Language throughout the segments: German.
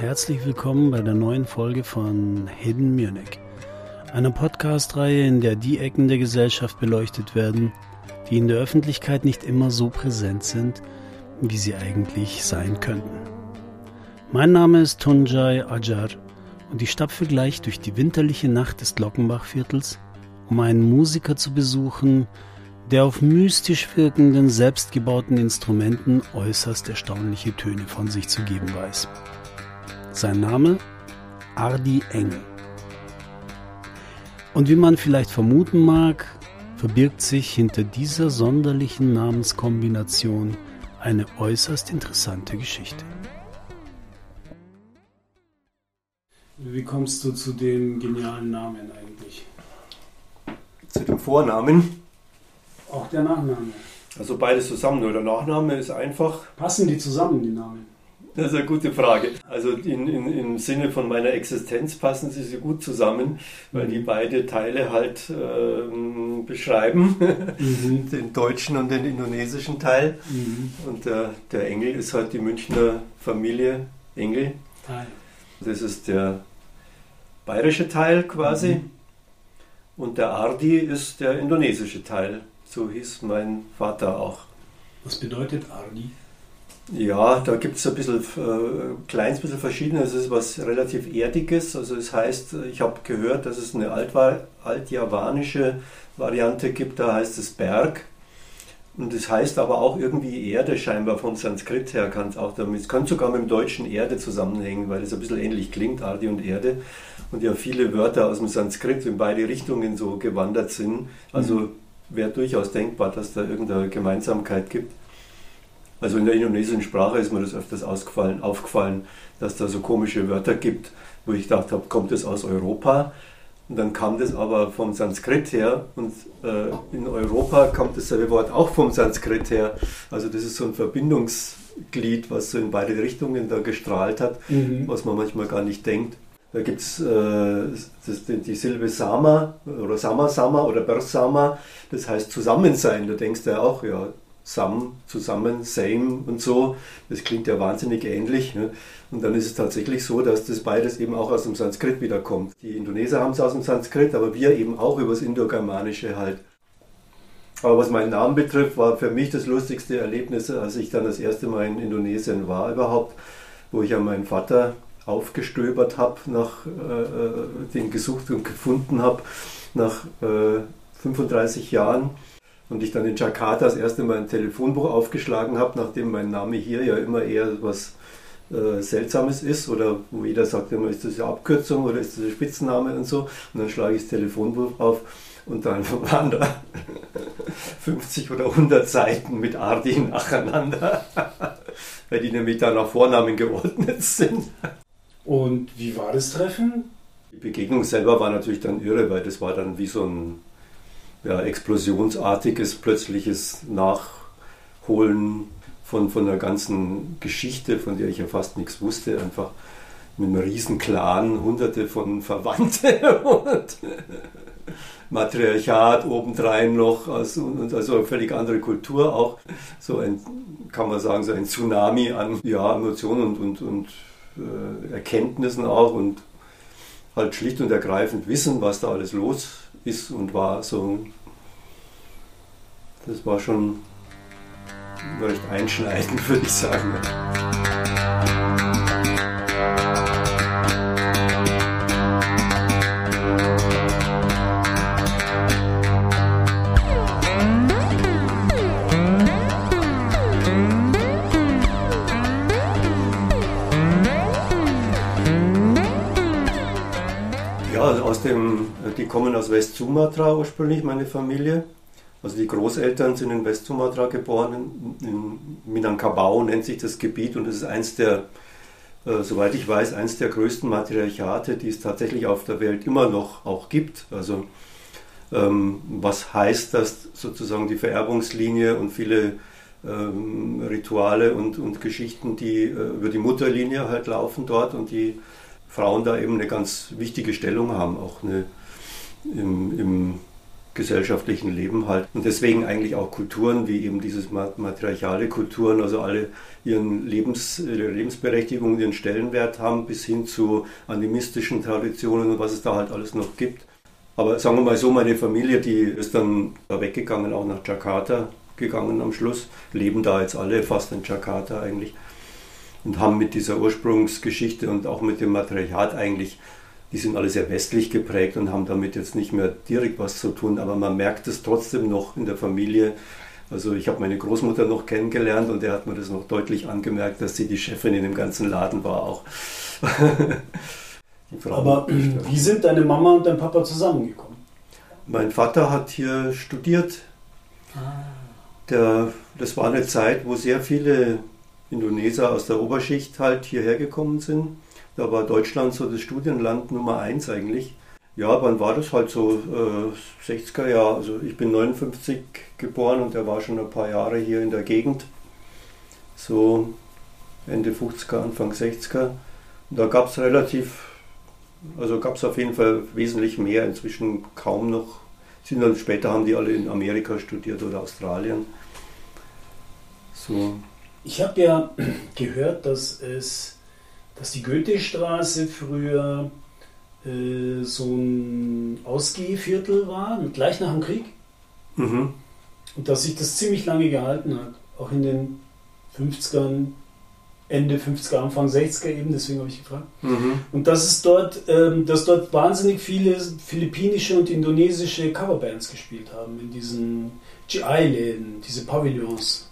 herzlich willkommen bei der neuen Folge von Hidden Munich, einer Podcast-Reihe, in der die Ecken der Gesellschaft beleuchtet werden, die in der Öffentlichkeit nicht immer so präsent sind, wie sie eigentlich sein könnten. Mein Name ist Tunjai Ajar und ich stapfe gleich durch die winterliche Nacht des Glockenbachviertels, um einen Musiker zu besuchen, der auf mystisch wirkenden, selbstgebauten Instrumenten äußerst erstaunliche Töne von sich zu geben weiß. Sein Name? Ardi Engel. Und wie man vielleicht vermuten mag, verbirgt sich hinter dieser sonderlichen Namenskombination eine äußerst interessante Geschichte. Wie kommst du zu dem genialen Namen eigentlich? Zu dem Vornamen? Auch der Nachname. Also beides zusammen, nur der Nachname ist einfach. Passen die zusammen, die Namen? Das ist eine gute Frage. Also in, in, im Sinne von meiner Existenz passen sie so gut zusammen, weil die beide Teile halt ähm, beschreiben, mhm. den deutschen und den indonesischen Teil. Mhm. Und der, der Engel ist halt die Münchner Familie Engel. Teil. Das ist der bayerische Teil quasi. Mhm. Und der Ardi ist der indonesische Teil. So hieß mein Vater auch. Was bedeutet Ardi? Ja, da gibt es ein bisschen, äh, kleines bisschen verschiedenes. Es ist was relativ Erdiges. Also es heißt, ich habe gehört, dass es eine altjavanische Variante gibt, da heißt es Berg. Und das heißt aber auch irgendwie Erde scheinbar vom Sanskrit her kann es auch damit. Es könnte sogar mit dem deutschen Erde zusammenhängen, weil es ein bisschen ähnlich klingt, Ardi und Erde. Und ja viele Wörter aus dem Sanskrit in beide Richtungen so gewandert sind. Also mhm. Wäre durchaus denkbar, dass da irgendeine Gemeinsamkeit gibt. Also in der indonesischen Sprache ist mir das öfters aufgefallen, aufgefallen, dass da so komische Wörter gibt, wo ich gedacht habe, kommt das aus Europa? Und dann kam das aber vom Sanskrit her und äh, in Europa kommt dasselbe Wort auch vom Sanskrit her. Also das ist so ein Verbindungsglied, was so in beide Richtungen da gestrahlt hat, mhm. was man manchmal gar nicht denkt. Da gibt es äh, die Silbe Sama oder Sama Sama oder Bersama, das heißt Zusammensein. Da denkst du ja auch, ja, Sam, zusammen, same und so. Das klingt ja wahnsinnig ähnlich. Ne? Und dann ist es tatsächlich so, dass das beides eben auch aus dem Sanskrit wiederkommt. Die Indoneser haben es aus dem Sanskrit, aber wir eben auch über das Indogermanische halt. Aber was meinen Namen betrifft, war für mich das lustigste Erlebnis, als ich dann das erste Mal in Indonesien war überhaupt, wo ich an meinen Vater aufgestöbert habe, nach äh, äh, den gesucht und gefunden habe, nach äh, 35 Jahren und ich dann in Jakarta das erste Mal ein Telefonbuch aufgeschlagen habe, nachdem mein Name hier ja immer eher was äh, Seltsames ist oder wo jeder sagt immer, ist das eine Abkürzung oder ist das ein Spitzname und so. Und dann schlage ich das Telefonbuch auf und dann waren da 50 oder 100 Seiten mit Ardi nacheinander, weil die nämlich da nach Vornamen geordnet sind. Und wie war das Treffen? Die Begegnung selber war natürlich dann irre, weil das war dann wie so ein ja, explosionsartiges, plötzliches Nachholen von, von einer ganzen Geschichte, von der ich ja fast nichts wusste, einfach mit einem riesen Clan, hunderte von Verwandten und Matriarchat obendrein noch, also, also eine völlig andere Kultur auch, so ein, kann man sagen, so ein Tsunami an ja, Emotionen und, und, und äh, Erkenntnissen auch und halt schlicht und ergreifend wissen, was da alles los ist und war so. Das war schon recht einschneidend, würde ich sagen. Aus dem, die kommen aus West-Sumatra ursprünglich, meine Familie. Also die Großeltern sind in West-Sumatra geboren, in Minangkabau nennt sich das Gebiet und es ist eins der, äh, soweit ich weiß, eins der größten Matriarchate, die es tatsächlich auf der Welt immer noch auch gibt. Also ähm, was heißt, dass sozusagen die Vererbungslinie und viele ähm, Rituale und, und Geschichten, die äh, über die Mutterlinie halt laufen dort und die Frauen da eben eine ganz wichtige Stellung haben, auch eine, im, im gesellschaftlichen Leben halt. Und deswegen eigentlich auch Kulturen wie eben dieses matriarchale Kulturen, also alle ihren Lebens, ihre Lebensberechtigung, ihren Stellenwert haben, bis hin zu animistischen Traditionen und was es da halt alles noch gibt. Aber sagen wir mal so, meine Familie, die ist dann da weggegangen, auch nach Jakarta gegangen am Schluss, leben da jetzt alle fast in Jakarta eigentlich und haben mit dieser Ursprungsgeschichte und auch mit dem Matriarchat eigentlich die sind alle sehr westlich geprägt und haben damit jetzt nicht mehr direkt was zu tun, aber man merkt es trotzdem noch in der Familie. Also ich habe meine Großmutter noch kennengelernt und der hat mir das noch deutlich angemerkt, dass sie die Chefin in dem ganzen Laden war auch. aber wie sind deine Mama und dein Papa zusammengekommen? Mein Vater hat hier studiert. Ah. Der, das war eine Zeit, wo sehr viele Indoneser aus der Oberschicht halt hierher gekommen sind da war Deutschland so das Studienland Nummer eins eigentlich. Ja, wann war das halt so? Äh, 60er Jahre. Also ich bin 59 geboren und er war schon ein paar Jahre hier in der Gegend. So Ende 50er, Anfang 60er. Und da gab es relativ, also gab es auf jeden Fall wesentlich mehr. Inzwischen kaum noch. Sind dann später haben die alle in Amerika studiert oder Australien. So. Ich habe ja gehört, dass es dass die Goethestraße früher äh, so ein Ausgehviertel war, gleich nach dem Krieg. Mhm. Und dass sich das ziemlich lange gehalten hat. Auch in den 50ern, Ende 50er, Anfang 60er eben, deswegen habe ich gefragt. Mhm. Und dass es dort, ähm, dass dort wahnsinnig viele philippinische und indonesische Coverbands gespielt haben in diesen GI-Läden, diese Pavillons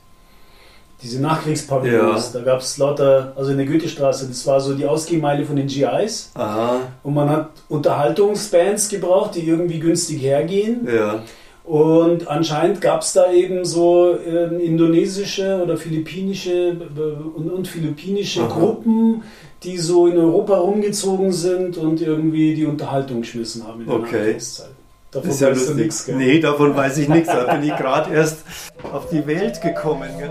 diese Nachkriegspavillons. Ja. Da gab es lauter, also in der Goethestraße, das war so die Ausgehmeile von den GIs. Aha. Und man hat Unterhaltungsbands gebraucht, die irgendwie günstig hergehen. Ja. Und anscheinend gab es da eben so äh, indonesische oder philippinische äh, und, und philippinische Aha. Gruppen, die so in Europa rumgezogen sind und irgendwie die Unterhaltung geschmissen haben in der okay. Nachkriegszeit. Davon ist ja weißt lustig. Nix, nee, davon weiß ich nichts. Da bin ich gerade erst auf die Welt gekommen. Gell?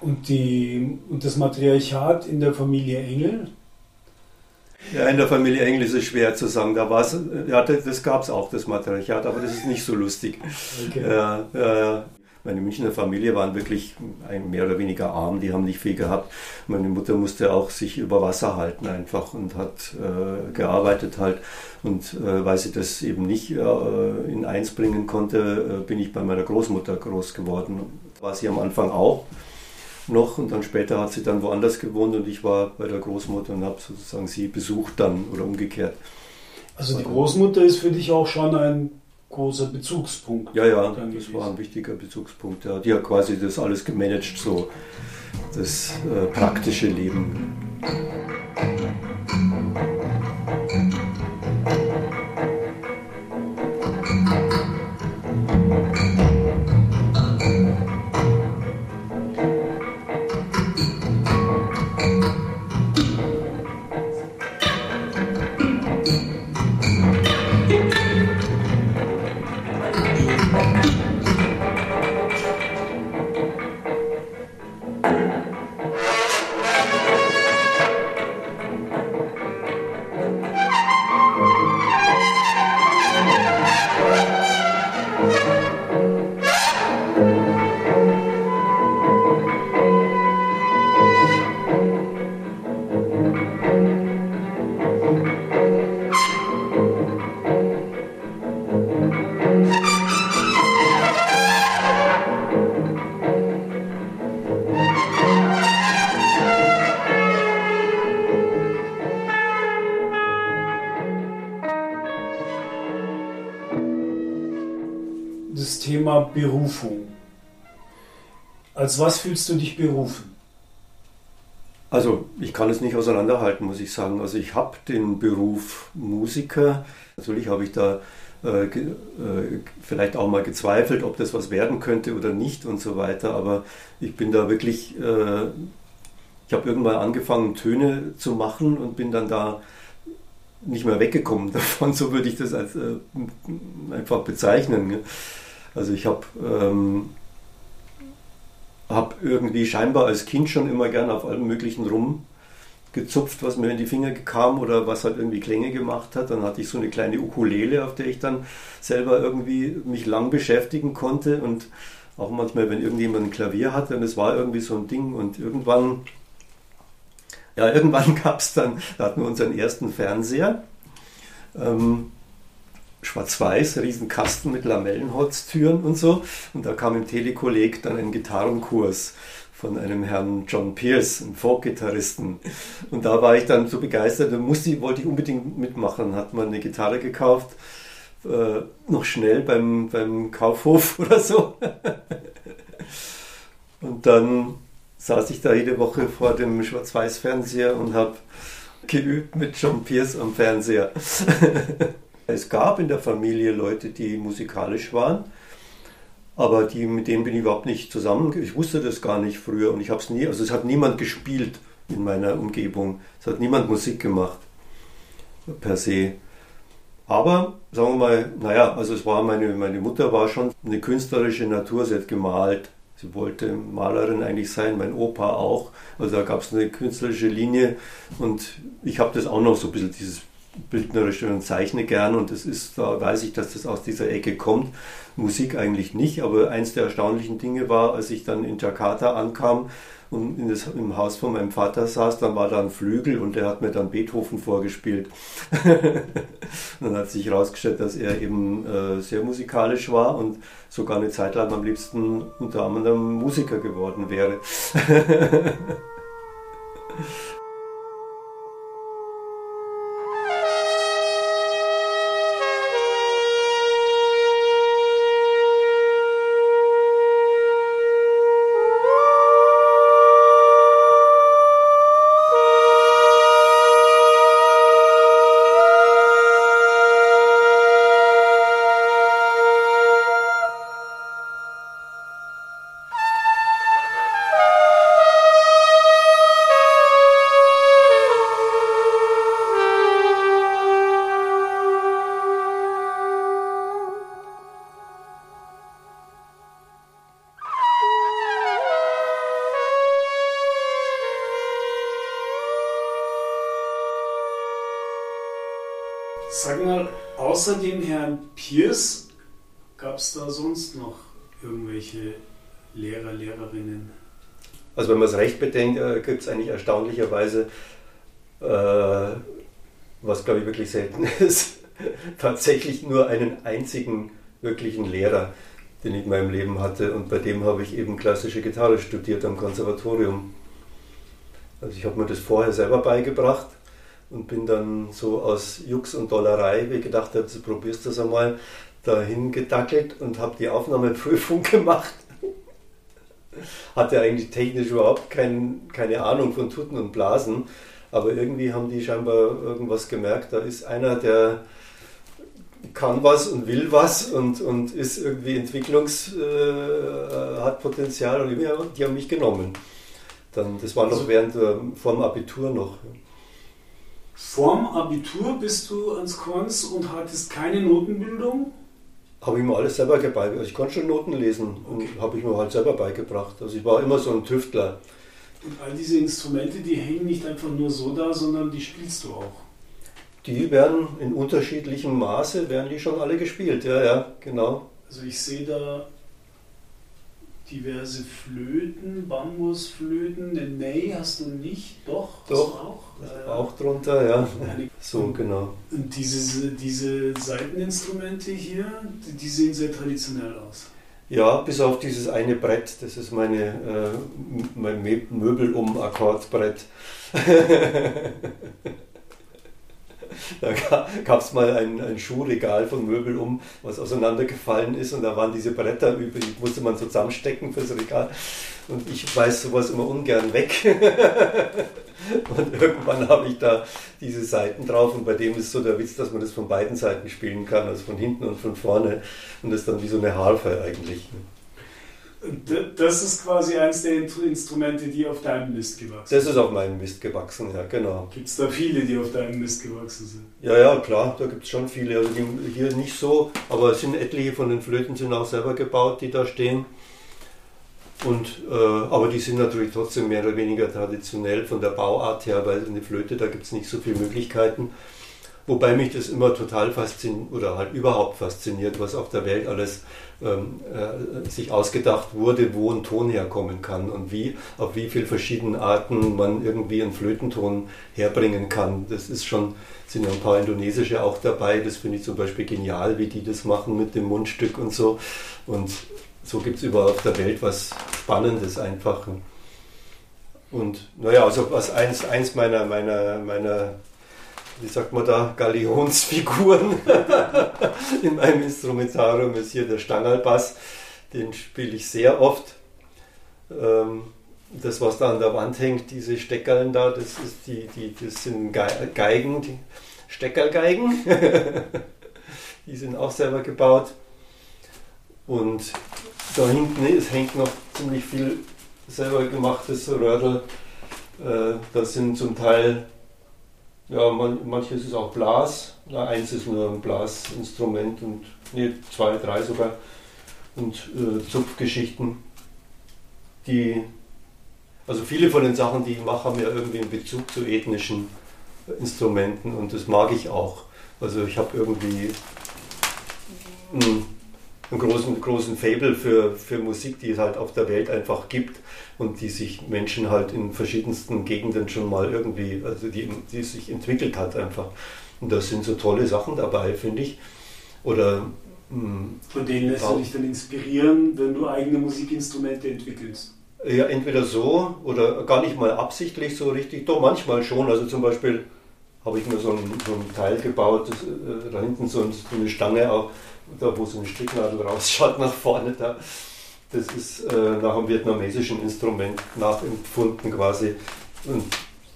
Und, die, und das Matriarchat in der Familie Engel? Ja, in der Familie Engel ist es schwer zu sagen. Da war's, ja, das gab es auch, das Matriarchat, aber das ist nicht so lustig. Okay. Ja, ja, meine Münchner Familie waren wirklich mehr oder weniger arm, die haben nicht viel gehabt. Meine Mutter musste auch sich über Wasser halten einfach und hat äh, gearbeitet halt. Und äh, weil sie das eben nicht äh, in eins bringen konnte, äh, bin ich bei meiner Großmutter groß geworden. War sie am Anfang auch noch und dann später hat sie dann woanders gewohnt und ich war bei der Großmutter und habe sozusagen sie besucht dann oder umgekehrt. Also die Großmutter ist für dich auch schon ein großer Bezugspunkt. Ja, ja, das gewesen. war ein wichtiger Bezugspunkt. Ja. Die hat quasi das alles gemanagt, so das äh, praktische Leben. Das Thema Berufung. Als was fühlst du dich berufen? Also ich kann es nicht auseinanderhalten, muss ich sagen. Also ich habe den Beruf Musiker. Natürlich habe ich da äh, äh, vielleicht auch mal gezweifelt, ob das was werden könnte oder nicht und so weiter. Aber ich bin da wirklich, äh, ich habe irgendwann angefangen, Töne zu machen und bin dann da nicht mehr weggekommen davon. So würde ich das als, äh, einfach bezeichnen. Also ich habe ähm, habe irgendwie scheinbar als Kind schon immer gern auf allem Möglichen rumgezupft, was mir in die Finger kam oder was halt irgendwie Klänge gemacht hat. Dann hatte ich so eine kleine Ukulele, auf der ich dann selber irgendwie mich lang beschäftigen konnte und auch manchmal, wenn irgendjemand ein Klavier hatte und es war irgendwie so ein Ding und irgendwann, ja, irgendwann gab es dann, da hatten wir unseren ersten Fernseher. Ähm, schwarz-weiß, Riesenkasten mit Lamellenholztüren und so. Und da kam im Telekolleg dann ein Gitarrenkurs von einem Herrn John Pierce, einem Folk-Gitarristen. Und da war ich dann so begeistert, da musste, wollte ich unbedingt mitmachen. Hat man eine Gitarre gekauft, äh, noch schnell beim, beim Kaufhof oder so. und dann saß ich da jede Woche vor dem Schwarz-Weiß-Fernseher und habe geübt mit John Pierce am Fernseher. Es gab in der Familie Leute, die musikalisch waren, aber die, mit denen bin ich überhaupt nicht zusammen. Ich wusste das gar nicht früher und ich habe es nie, also es hat niemand gespielt in meiner Umgebung. Es hat niemand Musik gemacht, per se. Aber sagen wir mal, naja, also es war meine, meine Mutter war schon eine künstlerische Natur, sie hat gemalt. Sie wollte Malerin eigentlich sein, mein Opa auch. Also da gab es eine künstlerische Linie und ich habe das auch noch so ein bisschen, dieses bildnerische und zeichne gern und das ist, da weiß ich, dass das aus dieser Ecke kommt. Musik eigentlich nicht, aber eins der erstaunlichen Dinge war, als ich dann in Jakarta ankam und in das, im Haus von meinem Vater saß, dann war da ein Flügel und der hat mir dann Beethoven vorgespielt. dann hat sich herausgestellt, dass er eben äh, sehr musikalisch war und sogar eine Zeit lang am liebsten unter anderem Musiker geworden wäre. außer dem Herrn Pierce gab es da sonst noch irgendwelche Lehrer, Lehrerinnen? Also wenn man es recht bedenkt, äh, gibt es eigentlich erstaunlicherweise, äh, was glaube ich wirklich selten ist, tatsächlich nur einen einzigen wirklichen Lehrer, den ich in meinem Leben hatte. Und bei dem habe ich eben klassische Gitarre studiert am Konservatorium. Also ich habe mir das vorher selber beigebracht und bin dann so aus Jux und Dollerei, wie ich gedacht habe, du probierst das einmal, dahin gedackelt und habe die Aufnahmeprüfung gemacht. Hatte eigentlich technisch überhaupt kein, keine Ahnung von Tuten und Blasen, aber irgendwie haben die scheinbar irgendwas gemerkt. Da ist einer, der kann was und will was und, und ist irgendwie Entwicklungs, äh, hat Potenzial und die haben mich genommen. Dann, das war noch also, während äh, vor Abitur noch. Vorm Abitur bist du ans Konz und hattest keine Notenbildung? Habe ich mir alles selber beigebracht. Also ich konnte schon Noten lesen und okay. habe ich mir halt selber beigebracht. Also ich war immer so ein Tüftler. Und all diese Instrumente, die hängen nicht einfach nur so da, sondern die spielst du auch. Die werden in unterschiedlichem Maße, werden die schon alle gespielt, ja, ja, genau. Also ich sehe da diverse Flöten, Bambusflöten, eine Ney hast du nicht, doch? Doch, auch? Äh, auch drunter, ja. So, genau. Und diese, diese Seiteninstrumente hier, die sehen sehr traditionell aus. Ja, bis auf dieses eine Brett, das ist meine, äh, mein Möbel um Akkordbrett. da gab es mal ein, ein Schuhregal von Möbel um, was auseinandergefallen ist und da waren diese Bretter übrig, die musste man zusammenstecken fürs Regal. Und ich weiß sowas immer ungern weg. und irgendwann habe ich da diese Seiten drauf und bei dem ist so der Witz, dass man das von beiden Seiten spielen kann, also von hinten und von vorne. Und das ist dann wie so eine Harfe eigentlich. Das ist quasi eines der Instrumente, die auf deinem Mist gewachsen sind. Das ist auf meinem Mist gewachsen, ja, genau. Gibt es da viele, die auf deinem Mist gewachsen sind? Ja, ja, klar, da gibt es schon viele. Also die, hier nicht so, aber es sind etliche von den Flöten sind auch selber gebaut, die da stehen. Und, äh, aber die sind natürlich trotzdem mehr oder weniger traditionell von der Bauart her, weil eine Flöte, da gibt es nicht so viele Möglichkeiten. Wobei mich das immer total fasziniert oder halt überhaupt fasziniert, was auf der Welt alles ähm, äh, sich ausgedacht wurde, wo ein Ton herkommen kann und wie, auf wie viele verschiedene Arten man irgendwie einen Flötenton herbringen kann. Das ist schon, sind ja ein paar indonesische auch dabei, das finde ich zum Beispiel genial, wie die das machen mit dem Mundstück und so. Und so gibt es überall auf der Welt was Spannendes einfach. Und naja, also was eins, eins meiner, meiner, meiner wie sagt man da, Galionsfiguren in meinem Instrumentarium ist hier der Stangerlbass. Den spiele ich sehr oft. Ähm, das, was da an der Wand hängt, diese Steckerln da, das, ist die, die, das sind Geigen, die Steckerlgeigen. die sind auch selber gebaut. Und da hinten es hängt noch ziemlich viel selber gemachtes Röhrl. Äh, das sind zum Teil ja, man, manches ist auch Blas. Na, eins ist nur ein Blasinstrument und nee, zwei, drei sogar. Und äh, Zupfgeschichten, die, also viele von den Sachen, die ich mache, haben ja irgendwie einen Bezug zu ethnischen Instrumenten und das mag ich auch. Also ich habe irgendwie einen, einen großen, großen Fable für, für Musik, die es halt auf der Welt einfach gibt und die sich Menschen halt in verschiedensten Gegenden schon mal irgendwie, also die, die sich entwickelt hat einfach. Und da sind so tolle Sachen dabei, finde ich. Oder hm, von denen lässt du dich dann inspirieren, wenn du eigene Musikinstrumente entwickelst? Ja, entweder so oder gar nicht mal absichtlich so richtig, doch manchmal schon. Also zum Beispiel habe ich mir so ein, so ein Teil gebaut, das, äh, da hinten so, so eine Stange, auch, da wo so eine Stricknadel rausschaut nach vorne da. Das ist äh, nach einem vietnamesischen Instrument nachempfunden quasi. Und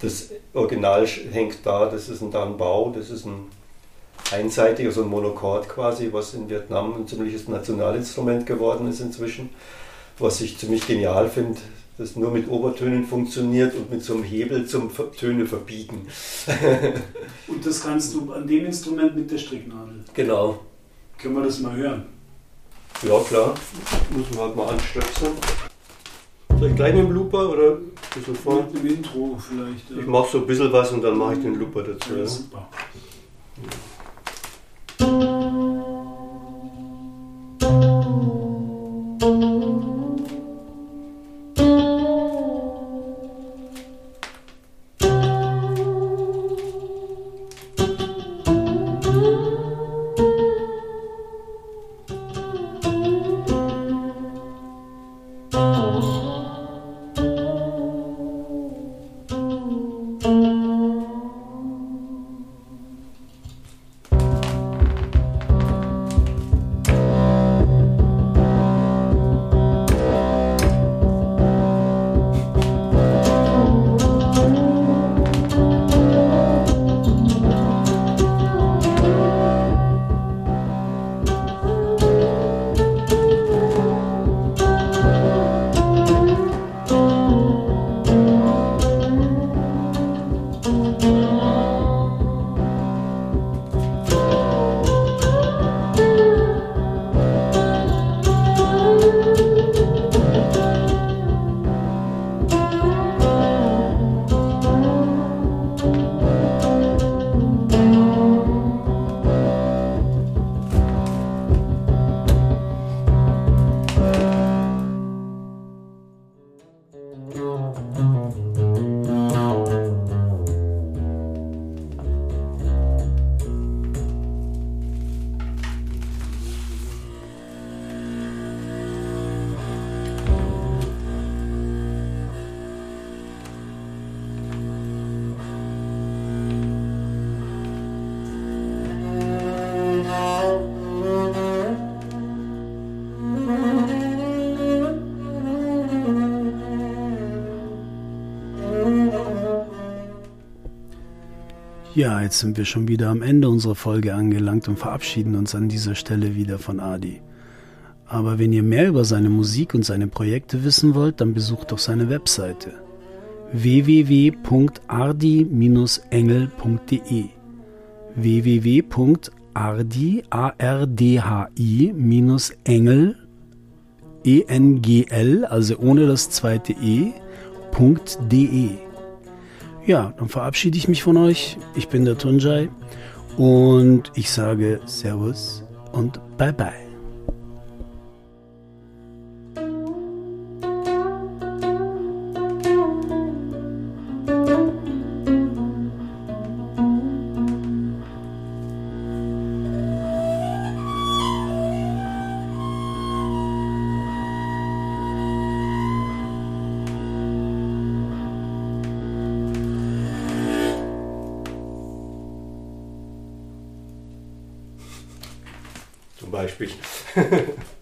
das Original hängt da, das ist ein Dan Bao, das ist ein einseitiger, also ein Monochord quasi, was in Vietnam ein ziemliches Nationalinstrument geworden ist inzwischen. Was ich ziemlich genial finde, das nur mit Obertönen funktioniert und mit so einem Hebel zum Töne verbiegen. und das kannst du an dem Instrument mit der Stricknadel? Genau. Können wir das mal hören? Ja, klar. Muss man halt mal anstöpseln. Soll ich gleich mit dem Looper oder ein bisschen vor? Mit dem Intro vielleicht. Ja. Ich mache so ein bisschen was und dann mache ich den Looper dazu. Ja, super. Ja, jetzt sind wir schon wieder am Ende unserer Folge angelangt und verabschieden uns an dieser Stelle wieder von Adi. Aber wenn ihr mehr über seine Musik und seine Projekte wissen wollt, dann besucht doch seine Webseite www.ardi-engel.de www.ardi-engel E-N-G-L, also ohne das zweite E.de. Ja, dann verabschiede ich mich von euch. Ich bin der Tunjai und ich sage Servus und Bye Beispiel.